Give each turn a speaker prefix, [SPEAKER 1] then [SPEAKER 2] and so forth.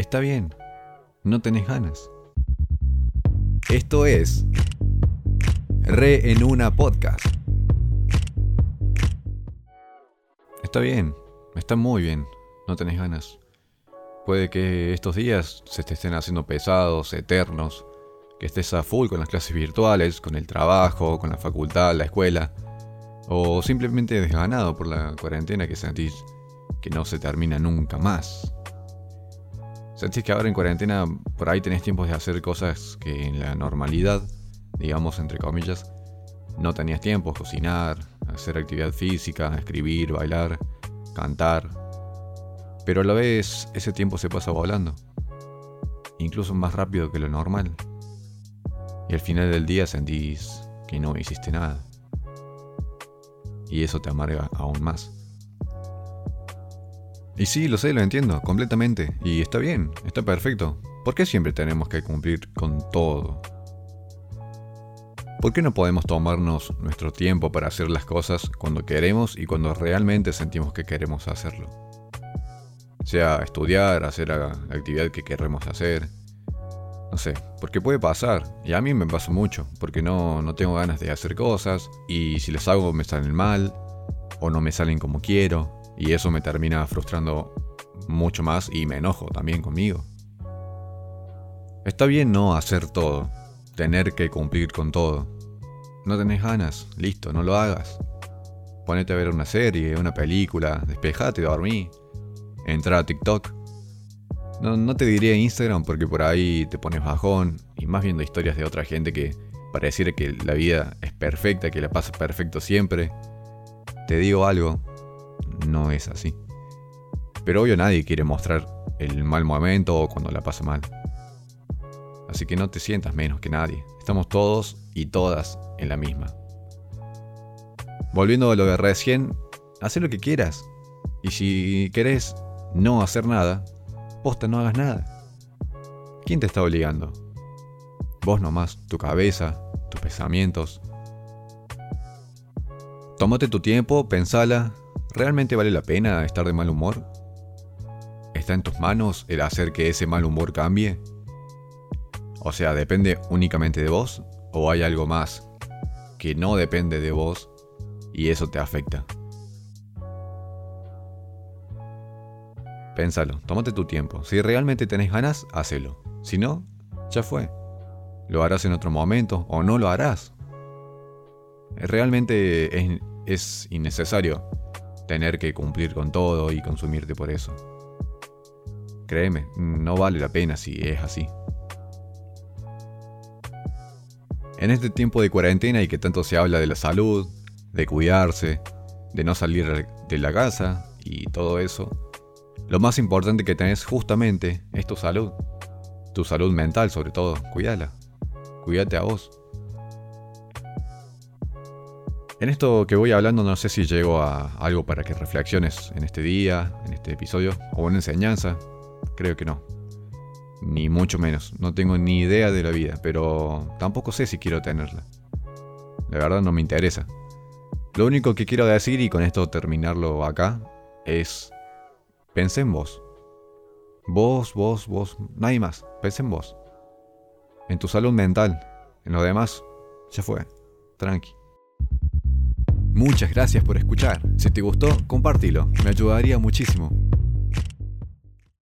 [SPEAKER 1] Está bien, no tenés ganas. Esto es Re en una podcast. Está bien, está muy bien, no tenés ganas. Puede que estos días se te estén haciendo pesados, eternos, que estés a full con las clases virtuales, con el trabajo, con la facultad, la escuela, o simplemente desganado por la cuarentena que sentís que no se termina nunca más. Sentís que ahora en cuarentena por ahí tenés tiempos de hacer cosas que en la normalidad, digamos entre comillas, no tenías tiempo, cocinar, hacer actividad física, escribir, bailar, cantar. Pero a la vez ese tiempo se pasa volando, incluso más rápido que lo normal. Y al final del día sentís que no hiciste nada. Y eso te amarga aún más. Y sí, lo sé, lo entiendo, completamente. Y está bien, está perfecto. ¿Por qué siempre tenemos que cumplir con todo? ¿Por qué no podemos tomarnos nuestro tiempo para hacer las cosas cuando queremos y cuando realmente sentimos que queremos hacerlo? Sea estudiar, hacer la actividad que queremos hacer. No sé, porque puede pasar. Y a mí me pasa mucho, porque no, no tengo ganas de hacer cosas y si las hago me salen mal o no me salen como quiero y eso me termina frustrando mucho más y me enojo también conmigo. Está bien no hacer todo, tener que cumplir con todo. No tenés ganas, listo, no lo hagas. Ponete a ver una serie, una película, despejate, dormí. Entra a TikTok. No, no te diría Instagram porque por ahí te pones bajón y más viendo historias de otra gente que pareciera que la vida es perfecta, que la pasa perfecto siempre. Te digo algo, no es así. Pero obvio nadie quiere mostrar el mal momento o cuando la pasa mal. Así que no te sientas menos que nadie. Estamos todos y todas en la misma. Volviendo a lo de recién, haz lo que quieras. Y si querés no hacer nada, posta no hagas nada. ¿Quién te está obligando? Vos nomás, tu cabeza, tus pensamientos. Tómate tu tiempo, pensala ¿Realmente vale la pena estar de mal humor? ¿Está en tus manos el hacer que ese mal humor cambie? O sea, ¿depende únicamente de vos? ¿O hay algo más que no depende de vos y eso te afecta? Pénsalo, tómate tu tiempo. Si realmente tenés ganas, hacelo. Si no, ya fue. Lo harás en otro momento o no lo harás. Realmente es, es innecesario tener que cumplir con todo y consumirte por eso. Créeme, no vale la pena si es así. En este tiempo de cuarentena y que tanto se habla de la salud, de cuidarse, de no salir de la casa y todo eso, lo más importante que tenés justamente es tu salud. Tu salud mental sobre todo, cuídala. Cuídate a vos. En esto que voy hablando no sé si llego a algo para que reflexiones en este día, en este episodio, o una enseñanza. Creo que no. Ni mucho menos. No tengo ni idea de la vida, pero tampoco sé si quiero tenerla. La verdad no me interesa. Lo único que quiero decir, y con esto terminarlo acá, es... Pensé en vos. Vos, vos, vos, nadie más. Pensé en vos. En tu salud mental. En lo demás, ya fue. Tranqui. Muchas gracias por escuchar. Si te gustó, compártelo, me ayudaría muchísimo.